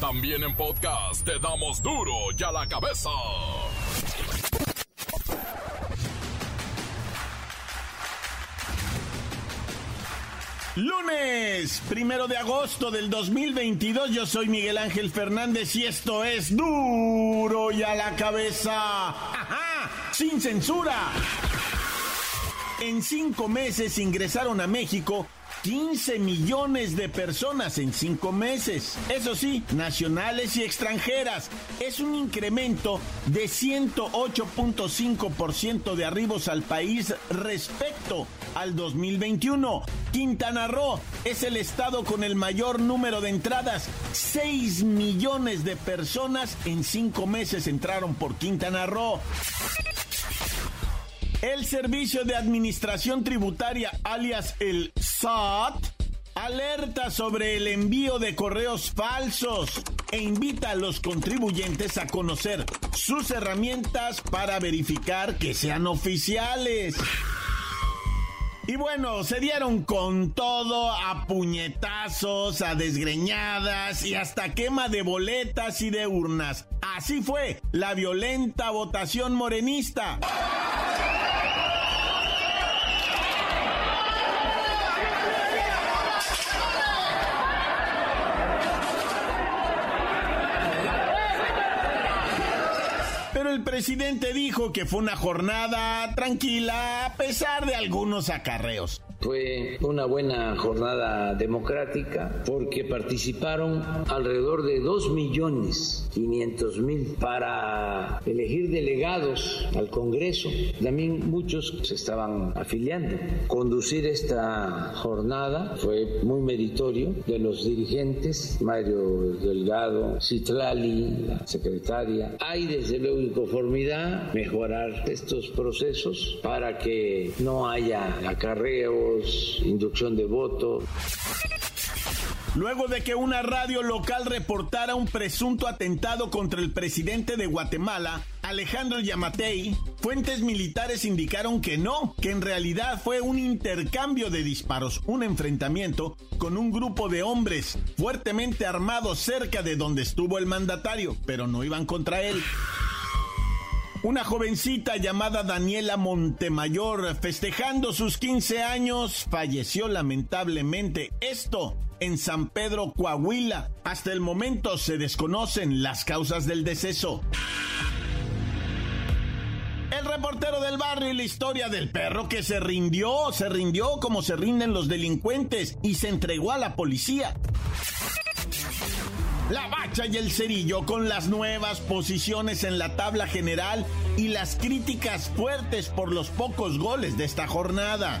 También en podcast te damos duro y a la cabeza. Lunes, primero de agosto del 2022, yo soy Miguel Ángel Fernández y esto es duro y a la cabeza. ¡Ajá! ¡Sin censura! En cinco meses ingresaron a México 15 millones de personas en cinco meses. Eso sí, nacionales y extranjeras. Es un incremento de 108.5% de arribos al país respecto al 2021. Quintana Roo es el estado con el mayor número de entradas. 6 millones de personas en cinco meses entraron por Quintana Roo. El Servicio de Administración Tributaria, alias el SAT, alerta sobre el envío de correos falsos e invita a los contribuyentes a conocer sus herramientas para verificar que sean oficiales. Y bueno, se dieron con todo a puñetazos, a desgreñadas y hasta quema de boletas y de urnas. Así fue la violenta votación morenista. El presidente dijo que fue una jornada tranquila a pesar de algunos acarreos. Fue una buena jornada democrática porque participaron alrededor de 2 millones 500 mil para elegir delegados al Congreso. También muchos se estaban afiliando. Conducir esta jornada fue muy meritorio de los dirigentes, Mario Delgado, Citlali, la secretaria. Hay desde luego inconformidad, mejorar estos procesos para que no haya acarreo inducción de voto. Luego de que una radio local reportara un presunto atentado contra el presidente de Guatemala, Alejandro Yamatei, fuentes militares indicaron que no, que en realidad fue un intercambio de disparos, un enfrentamiento con un grupo de hombres fuertemente armados cerca de donde estuvo el mandatario, pero no iban contra él. Una jovencita llamada Daniela Montemayor, festejando sus 15 años, falleció lamentablemente. Esto en San Pedro, Coahuila. Hasta el momento se desconocen las causas del deceso. El reportero del barrio y la historia del perro que se rindió, se rindió como se rinden los delincuentes y se entregó a la policía. La Bacha y el Cerillo con las nuevas posiciones en la tabla general y las críticas fuertes por los pocos goles de esta jornada.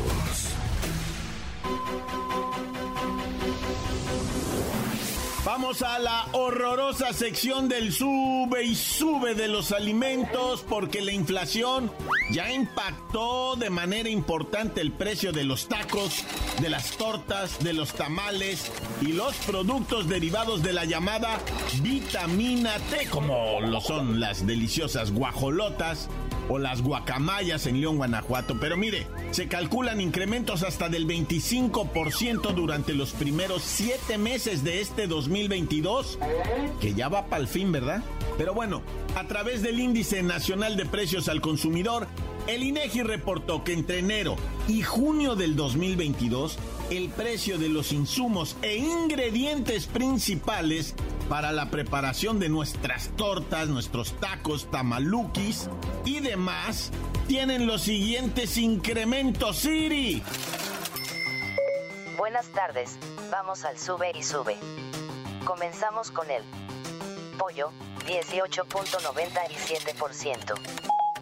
Vamos a la horrorosa sección del sube y sube de los alimentos porque la inflación ya impactó de manera importante el precio de los tacos, de las tortas, de los tamales y los productos derivados de la llamada vitamina T, como lo son las deliciosas guajolotas, o las guacamayas en León, Guanajuato. Pero mire, se calculan incrementos hasta del 25% durante los primeros siete meses de este 2022, que ya va para el fin, ¿verdad? Pero bueno, a través del Índice Nacional de Precios al Consumidor, el INEGI reportó que entre enero y junio del 2022, el precio de los insumos e ingredientes principales para la preparación de nuestras tortas, nuestros tacos, tamaluquis y demás tienen los siguientes incrementos, Siri. Buenas tardes, vamos al sube y sube. Comenzamos con el pollo, 18.97%.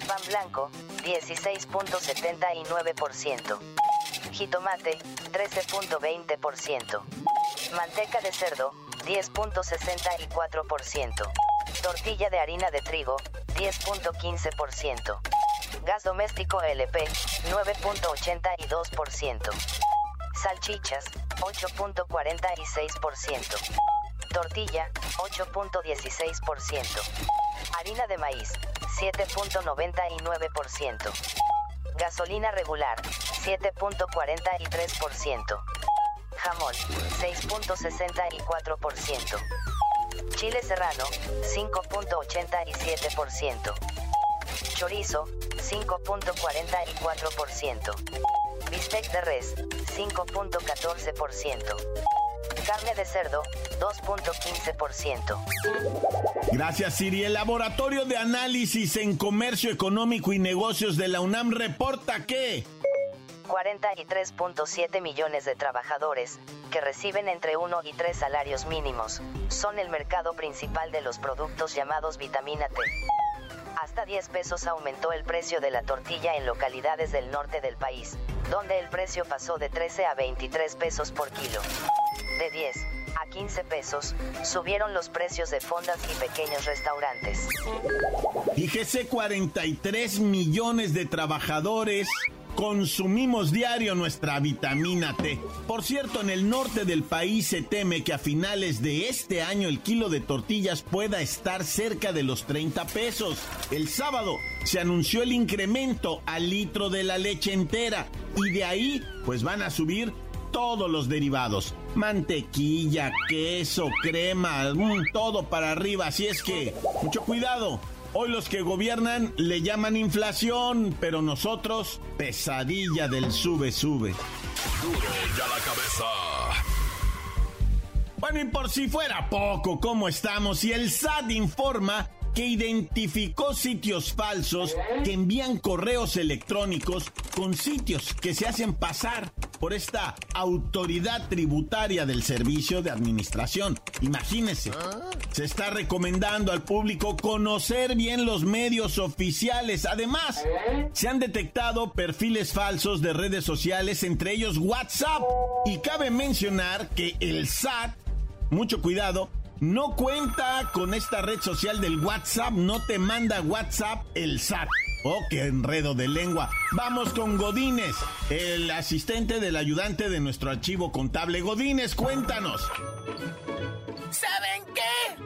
Pan blanco, 16.79%. Jitomate, 13.20%. Manteca de cerdo, 10.64%. Tortilla de harina de trigo, 10.15%. Gas doméstico LP, 9.82%. Salchichas, 8.46%. Tortilla, 8.16%. Harina de maíz, 7.99%. Gasolina regular, 7.43%. Jamón, 6.64%. Chile serrano, 5.87%. Chorizo, 5.44%. Bistec de res, 5.14%. Carne de cerdo, 2.15%. Gracias, Siri. El Laboratorio de Análisis en Comercio Económico y Negocios de la UNAM reporta que 43.7 millones de trabajadores, que reciben entre 1 y 3 salarios mínimos, son el mercado principal de los productos llamados vitamina T. Hasta 10 pesos aumentó el precio de la tortilla en localidades del norte del país, donde el precio pasó de 13 a 23 pesos por kilo. De 10 a 15 pesos, subieron los precios de fondas y pequeños restaurantes. Fíjese 43 millones de trabajadores consumimos diario nuestra vitamina T. Por cierto, en el norte del país se teme que a finales de este año el kilo de tortillas pueda estar cerca de los 30 pesos. El sábado se anunció el incremento al litro de la leche entera y de ahí pues van a subir todos los derivados. Mantequilla, queso, crema, mm, todo para arriba. Así es que, mucho cuidado. Hoy los que gobiernan le llaman inflación, pero nosotros pesadilla del sube sube. Duro ya la cabeza. Bueno, y por si fuera poco, ¿cómo estamos? Y el SAT informa que identificó sitios falsos que envían correos electrónicos con sitios que se hacen pasar por esta autoridad tributaria del Servicio de Administración. Imagínense, se está recomendando al público conocer bien los medios oficiales. Además, se han detectado perfiles falsos de redes sociales, entre ellos WhatsApp. Y cabe mencionar que el SAT, mucho cuidado, no cuenta con esta red social del WhatsApp, no te manda WhatsApp el SAT. Oh, qué enredo de lengua. Vamos con Godínez, el asistente del ayudante de nuestro archivo contable. Godínez, cuéntanos. ¿Saben qué?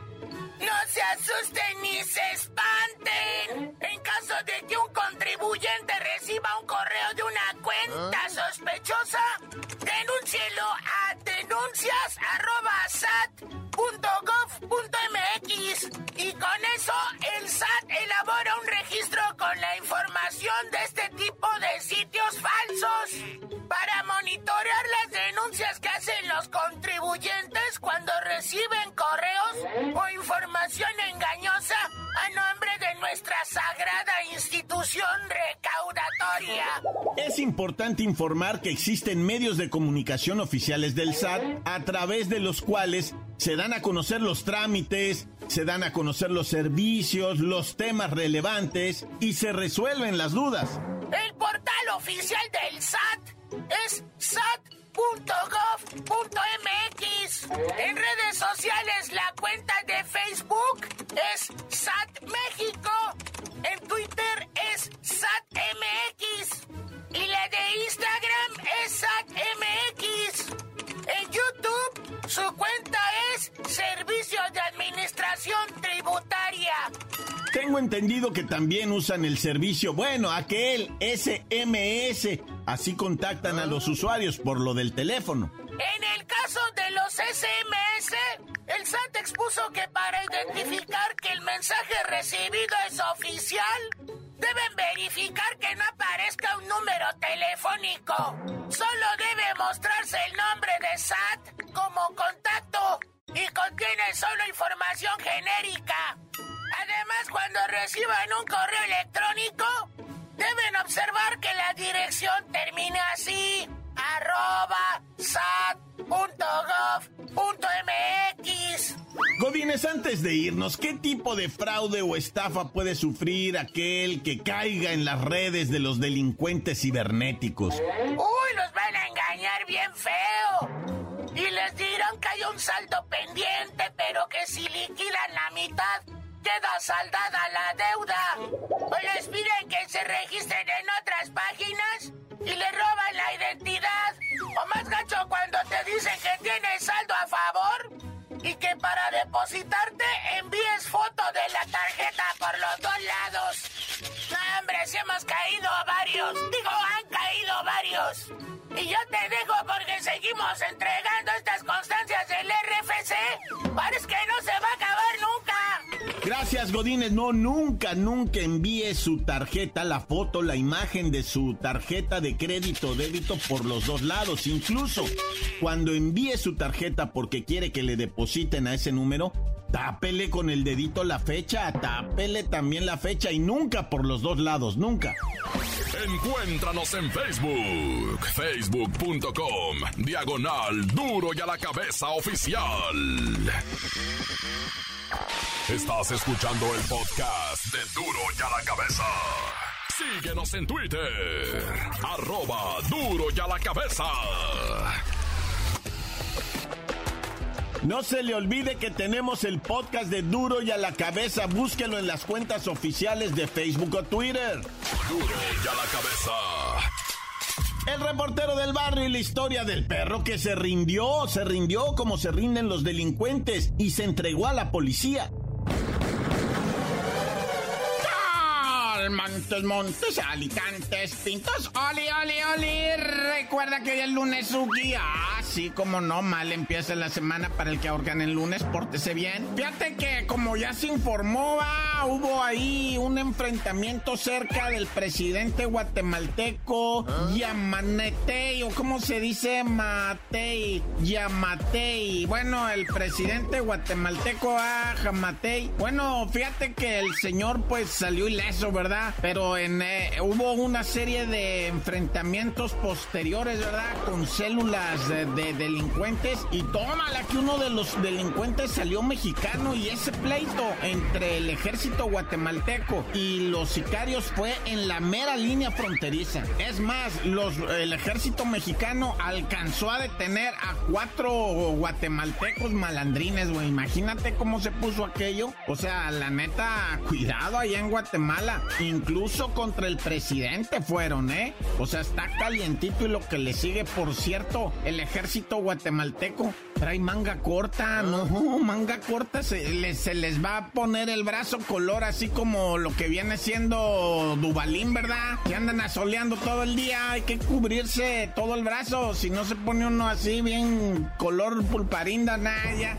No se asusten En caso de que un contribuyente reciba un correo de una cuenta sospechosa, denúncielo a denuncias.sat.gov.mx y con eso el SAT elabora un registro con la información de este tipo de sitios falsos para monitorear las denuncias que hacen los contribuyentes cuando reciben correos o información engañosa a nombre nuestra sagrada institución recaudatoria. Es importante informar que existen medios de comunicación oficiales del SAT a través de los cuales se dan a conocer los trámites, se dan a conocer los servicios, los temas relevantes y se resuelven las dudas. El portal oficial del SAT es sat.gov.mx. En redes sociales la cuenta de Facebook es Administración Tributaria. Tengo entendido que también usan el servicio, bueno, aquel SMS. Así contactan a los usuarios por lo del teléfono. En el caso de los SMS, el SAT expuso que para identificar que el mensaje recibido es oficial, deben verificar que no aparezca un número telefónico. Solo debe mostrarse el nombre de SAT como contacto y contiene solo información genérica. Además, cuando reciban un correo electrónico, deben observar que la dirección termina así arroba sat.gov.mx. Godines, antes de irnos, ¿qué tipo de fraude o estafa puede sufrir aquel que caiga en las redes de los delincuentes cibernéticos? Uy, los van a engañar bien feo. Y les dirán que hay un saldo pendiente, pero que si liquidan la mitad, queda saldada la deuda. O les piden que se registren en otras páginas y le roban la identidad. O más gacho cuando te dicen que tienes saldo a favor y que para depositarte envíes foto de la tarjeta por los dos lados. No, hombre, si hemos caído varios. Digo, han caído varios. Y yo te dejo porque seguimos entregando estas constancias del RFC. Parece que no se va a acabar nunca. Gracias, Godínez. No, nunca, nunca envíe su tarjeta, la foto, la imagen de su tarjeta de crédito o débito por los dos lados. Incluso cuando envíe su tarjeta porque quiere que le depositen a ese número, tápele con el dedito la fecha, tápele también la fecha y nunca por los dos lados, nunca. Encuéntranos en Facebook, facebook.com, diagonal duro y a la cabeza oficial. Estás escuchando el podcast de duro y a la cabeza. Síguenos en Twitter, arroba duro y a la cabeza. No se le olvide que tenemos el podcast de Duro y a la cabeza. Búsquelo en las cuentas oficiales de Facebook o Twitter. Duro y a la cabeza. El reportero del barrio y la historia del perro que se rindió, se rindió como se rinden los delincuentes y se entregó a la policía. Montes, Montes, Alicantes, Pintos, Oli, Oli, Oli. Recuerda que hoy es lunes, Suki. Ah, sí, como no, mal empieza la semana para el que ahorcan el lunes, pórtese bien. Fíjate que, como ya se informó, va, hubo ahí un enfrentamiento cerca del presidente guatemalteco Yamanetei, o cómo se dice, Matei, Yamatei. Bueno, el presidente guatemalteco, ah, Jamatei. Bueno, fíjate que el señor, pues, salió ileso, ¿verdad? Pero eh, hubo una serie de enfrentamientos posteriores, ¿verdad? Con células de, de delincuentes. Y tómala que uno de los delincuentes salió mexicano y ese pleito entre el ejército guatemalteco y los sicarios fue en la mera línea fronteriza. Es más, el ejército mexicano alcanzó a detener a cuatro guatemaltecos malandrines, güey. Imagínate cómo se puso aquello. O sea, la neta, cuidado allá en Guatemala. Incluso contra el presidente fueron, ¿eh? O sea, está calientito y lo que le sigue, por cierto, el ejército guatemalteco trae manga corta, no, manga corta, se les, se les va a poner el brazo color así como lo que viene siendo Dubalín, ¿verdad? Que andan asoleando todo el día, hay que cubrirse todo el brazo, si no se pone uno así bien color pulparinda, nada, ya.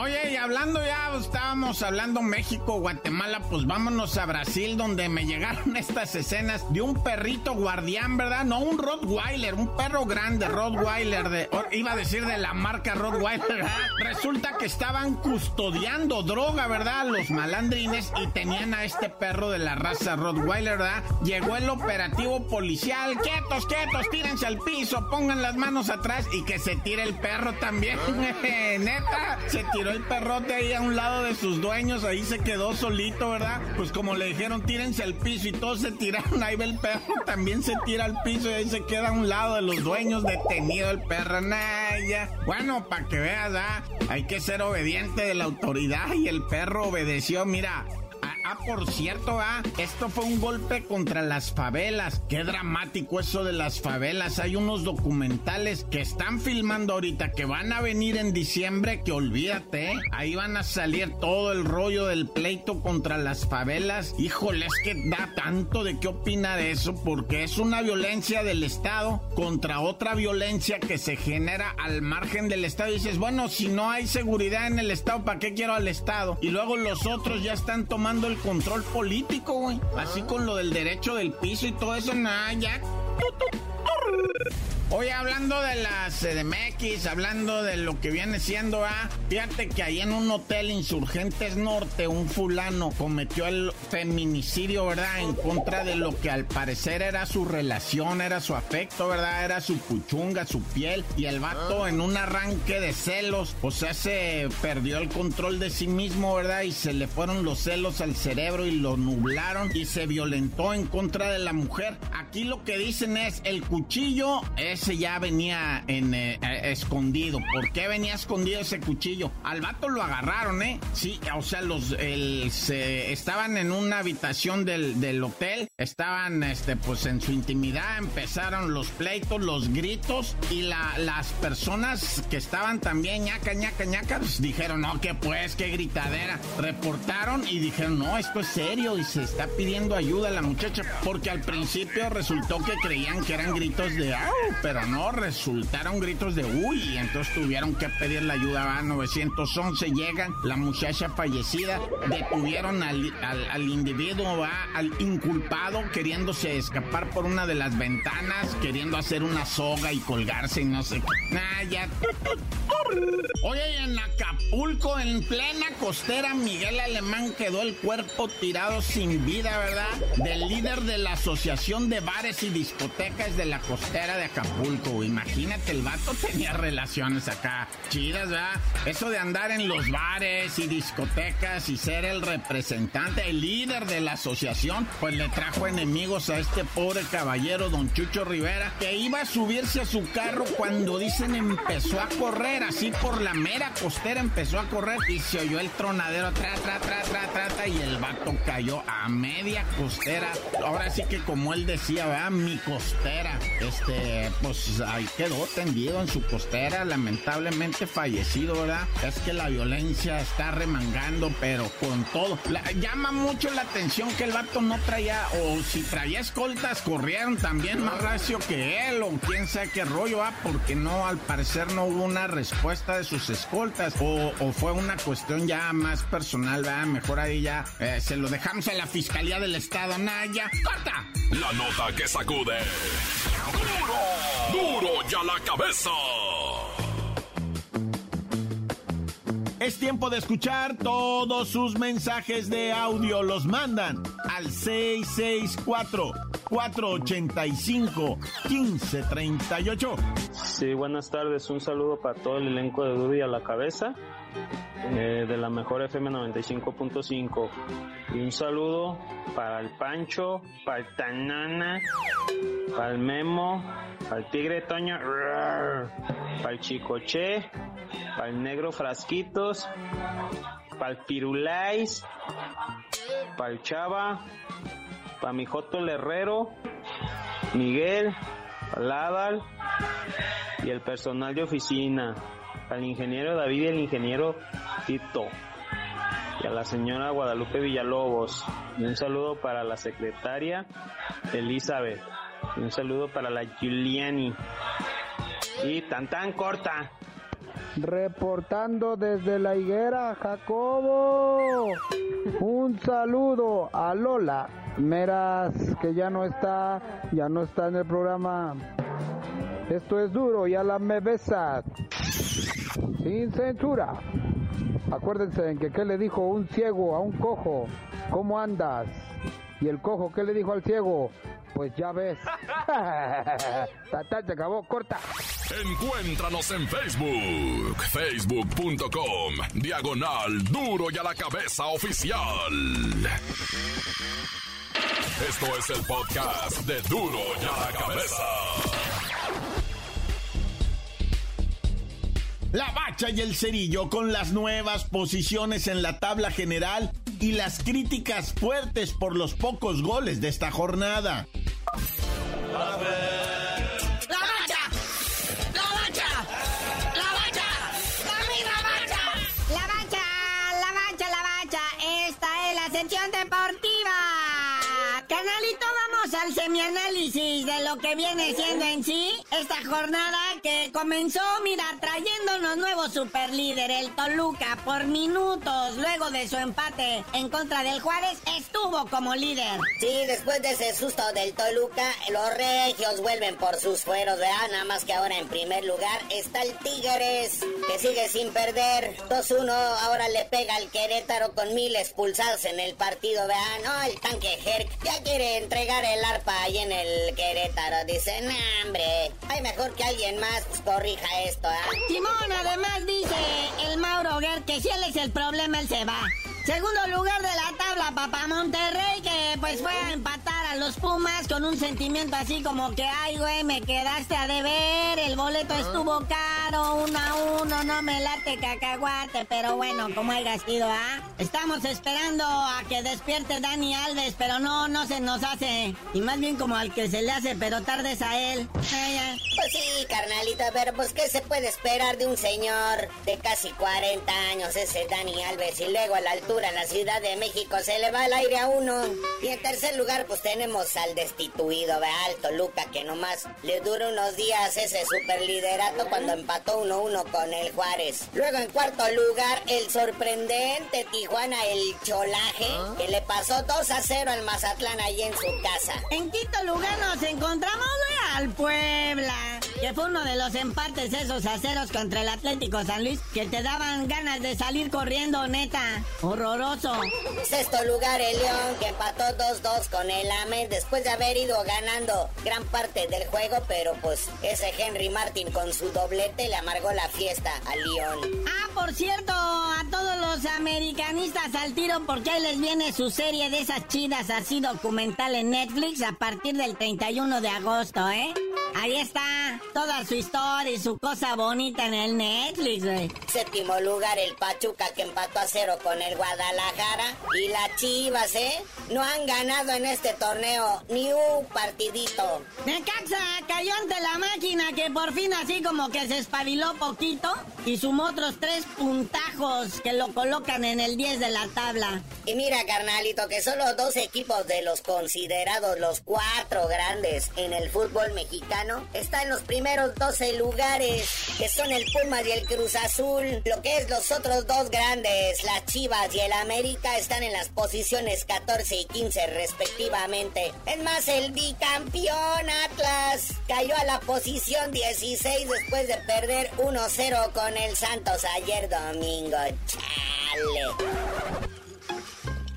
Oye, y hablando ya, estábamos hablando México, Guatemala, pues vámonos a Brasil, donde me llegaron estas escenas de un perrito guardián, ¿verdad? No, un Rottweiler, un perro grande, Rottweiler, de, iba a decir de la marca Rottweiler, ¿verdad? Resulta que estaban custodiando droga, ¿verdad? Los malandrines y tenían a este perro de la raza Rottweiler, ¿verdad? Llegó el operativo policial, quietos, quietos, tírense al piso, pongan las manos atrás y que se tire el perro también, neta, se tiró el perrote ahí a un lado de sus dueños, ahí se quedó solito, ¿verdad? Pues como le dijeron, tírense al piso y todos se tiraron, ahí ve el perro, también se tira al piso y ahí se queda a un lado de los dueños, detenido el perro, Naya. Bueno, para que veas, ¿ah? hay que ser obediente de la autoridad y el perro obedeció, mira. Ah, por cierto, ah, esto fue un golpe contra las favelas. Qué dramático eso de las favelas. Hay unos documentales que están filmando ahorita que van a venir en diciembre que olvídate, ¿eh? ahí van a salir todo el rollo del pleito contra las favelas. Híjole, es que da tanto de qué opina de eso porque es una violencia del Estado contra otra violencia que se genera al margen del Estado. Y dices, bueno, si no hay seguridad en el Estado, ¿para qué quiero al Estado? Y luego los otros ya están tomando el control político, güey. Así con lo del derecho del piso y todo eso, nada, ya. Hoy hablando de las CDMX, hablando de lo que viene siendo, ah, fíjate que ahí en un hotel Insurgentes Norte, un fulano cometió el feminicidio, ¿verdad? En contra de lo que al parecer era su relación, era su afecto, ¿verdad? Era su puchunga, su piel. Y el vato en un arranque de celos, o sea, se perdió el control de sí mismo, ¿verdad? Y se le fueron los celos al cerebro y lo nublaron y se violentó en contra de la mujer. Aquí lo que dicen es, el cuchillo es ese ya venía en, eh, eh, escondido. ¿Por qué venía escondido ese cuchillo? Al vato lo agarraron, ¿eh? Sí, o sea, los el, se, estaban en una habitación del, del, hotel, estaban, este, pues en su intimidad, empezaron los pleitos, los gritos y la, las personas que estaban también ñaca, ñaca, ñaca, pues dijeron, no, que pues, qué gritadera. Reportaron y dijeron, no, esto es serio y se está pidiendo ayuda a la muchacha, porque al principio resultó que creían que eran gritos de, ¡au! Pero no, resultaron gritos de uy, entonces tuvieron que pedir la ayuda a 911, llegan, la muchacha fallecida, detuvieron al, al, individuo, al inculpado, queriéndose escapar por una de las ventanas, queriendo hacer una soga y colgarse y no sé qué. Nah, ya. Oye, en Acapulco, en plena costera, Miguel Alemán quedó el cuerpo tirado sin vida, ¿verdad? Del líder de la Asociación de Bares y Discotecas de la costera de Acapulco. Imagínate, el vato tenía relaciones acá chidas, ¿verdad? Eso de andar en los bares y discotecas y ser el representante, el líder de la asociación, pues le trajo enemigos a este pobre caballero, don Chucho Rivera, que iba a subirse a su carro cuando dicen empezó a correr, así por la mera costera empezó a correr y se oyó el tronadero, tra, tra, tra, tra, tra, y el vato cayó a media costera. Ahora sí que como él decía, ¿verdad? Mi costera. Este, pues ahí quedó tendido en su costera, lamentablemente fallecido, ¿verdad? Es que la violencia está remangando, pero con todo. llama mucho la atención que el vato no traía, o si traía escoltas, corrieron también más racio que él, o quién sabe qué rollo, ¿ah? Porque no, al parecer no hubo una respuesta de sus escoltas, o, fue una cuestión ya más personal, ¿verdad? Mejor ahí ya eh, se lo dejamos a la Fiscalía del Estado, Naya. ¡Corta! La nota que sacude. ¡Duro ya la cabeza! Es tiempo de escuchar todos sus mensajes de audio. Los mandan al 664-485-1538. Sí, buenas tardes. Un saludo para todo el elenco de Duro y a la cabeza. Eh, de la mejor FM 95.5. Y un saludo para el Pancho, para el Tanana, para el Memo, para el Tigre Toño, para el Chicoche, para el Negro Frasquitos, para el Pirulais, para el Chava, para mi Joto Herrero, Miguel, para el y el personal de oficina al ingeniero David y el ingeniero Tito y a la señora Guadalupe Villalobos. Y un saludo para la secretaria Elizabeth. Y un saludo para la Giuliani. Y tan tan corta. Reportando desde la higuera, Jacobo. Un saludo a Lola Meras, que ya no está, ya no está en el programa. Esto es duro y a la me besas sin censura. Acuérdense en que qué le dijo un ciego a un cojo, ¿cómo andas? Y el cojo, ¿qué le dijo al ciego? Pues ya ves. Tata, se acabó, corta. Encuéntranos en Facebook, facebook.com, diagonal duro y a la cabeza oficial. Esto es el podcast de duro y a la cabeza. La Bacha y el Cerillo con las nuevas posiciones en la tabla general y las críticas fuertes por los pocos goles de esta jornada. La Bacha, la Bacha, la Bacha, la Bacha, la Bacha, la Bacha, la Bacha. Esta es la sección deportiva. Canalito, vamos al semianálisis de lo que viene siendo en sí esta jornada que comenzó, mira, trayéndonos nuevo superlíder, el Toluca, por minutos luego de su empate en contra del Juárez, estuvo como líder. Sí, después de ese susto del Toluca, los regios vuelven por sus fueros, ¿verdad? Nada más que ahora en primer lugar está el Tigres, que sigue sin perder. 2-1, ahora le pega al Querétaro con mil expulsados en el partido, ¿verdad? No, el tanque Herc ya quiere entregar el arpa ahí en el Querétaro. Dice, nah, hombre, hay mejor que alguien más pues, corrija esto, ¿ah? Simón, además dice el Mauro Guer que si él es el problema, él se va. Segundo lugar de la tabla, papá Monterrey, que pues fue a empatar a los Pumas con un sentimiento así como que, ay, güey, me quedaste a deber, el boleto estuvo caro, uno a uno, no me late cacahuate, pero bueno, como haya sido, ¿ah? Estamos esperando a que despierte Dani Alves, pero no, no se nos hace. Y más bien como al que se le hace, pero tardes a él. Pues sí, carnalito, pero pues ¿qué se puede esperar de un señor de casi 40 años, ese Dani Alves, y luego a la altura en la Ciudad de México se le va el aire a uno. Y en tercer lugar, pues tenemos al destituido, de Alto Luca, que nomás le dura unos días ese superliderato cuando empató 1-1 con el Juárez. Luego en cuarto lugar, el sorprendente Tijuana, el Cholaje, que le pasó 2 a 0 al Mazatlán ahí en su casa. En quinto lugar nos encontramos al Puebla, que fue uno de los empates esos aceros contra el Atlético San Luis que te daban ganas de salir corriendo, neta. Horroroso. Sexto lugar el León, que empató 2-2 con el AME después de haber ido ganando gran parte del juego, pero pues ese Henry Martin con su doblete le amargó la fiesta al León. Ah, por cierto, a todos los americanistas al tiro, porque ahí les viene su serie de esas chidas así documental en Netflix a partir del 31 de agosto, ¿eh? Ahí está, toda su historia y su cosa bonita en el Netflix, güey. Séptimo lugar el Pachuca que empató a cero con el Guadalajara. Y las Chivas, ¿eh? No han ganado en este torneo ni un partidito. Necaxa cayó ante la máquina que por fin así como que se espabiló poquito y sumó otros tres puntajos que lo colocan en el 10 de la tabla. Y mira, carnalito, que solo dos equipos de los considerados los cuatro grandes en el fútbol mexicano están en los primeros 12 lugares, que son el Pumas y el Cruz Azul. Lo que es los otros dos grandes, las Chivas y el América, están en las posiciones 14 y 15 respectivamente. Es más, el bicampeón Atlas cayó a la posición 16 después de perder 1-0 con el Santos ayer domingo. Chale.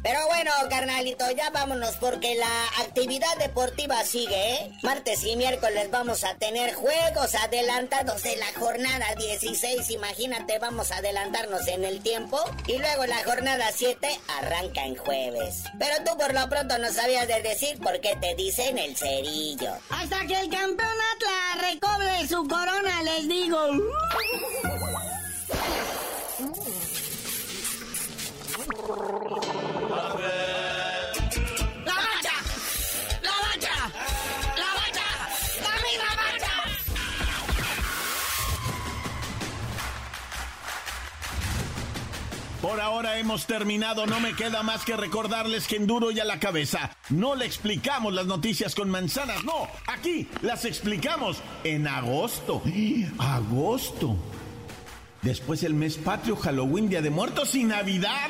Pero bueno, carnalito, ya vámonos porque la actividad deportiva sigue, ¿eh? Martes y miércoles vamos a tener juegos adelantados de la jornada 16. Imagínate, vamos a adelantarnos en el tiempo. Y luego la jornada 7 arranca en jueves. Pero tú por lo pronto no sabías de decir por qué te dicen el cerillo. Hasta que el campeón Atlas recobre su corona, les digo. Por ahora hemos terminado, no me queda más que recordarles que en duro y a la cabeza no le explicamos las noticias con manzanas, no, aquí las explicamos en agosto. Agosto. Después el mes patrio, Halloween, Día de Muertos y Navidad.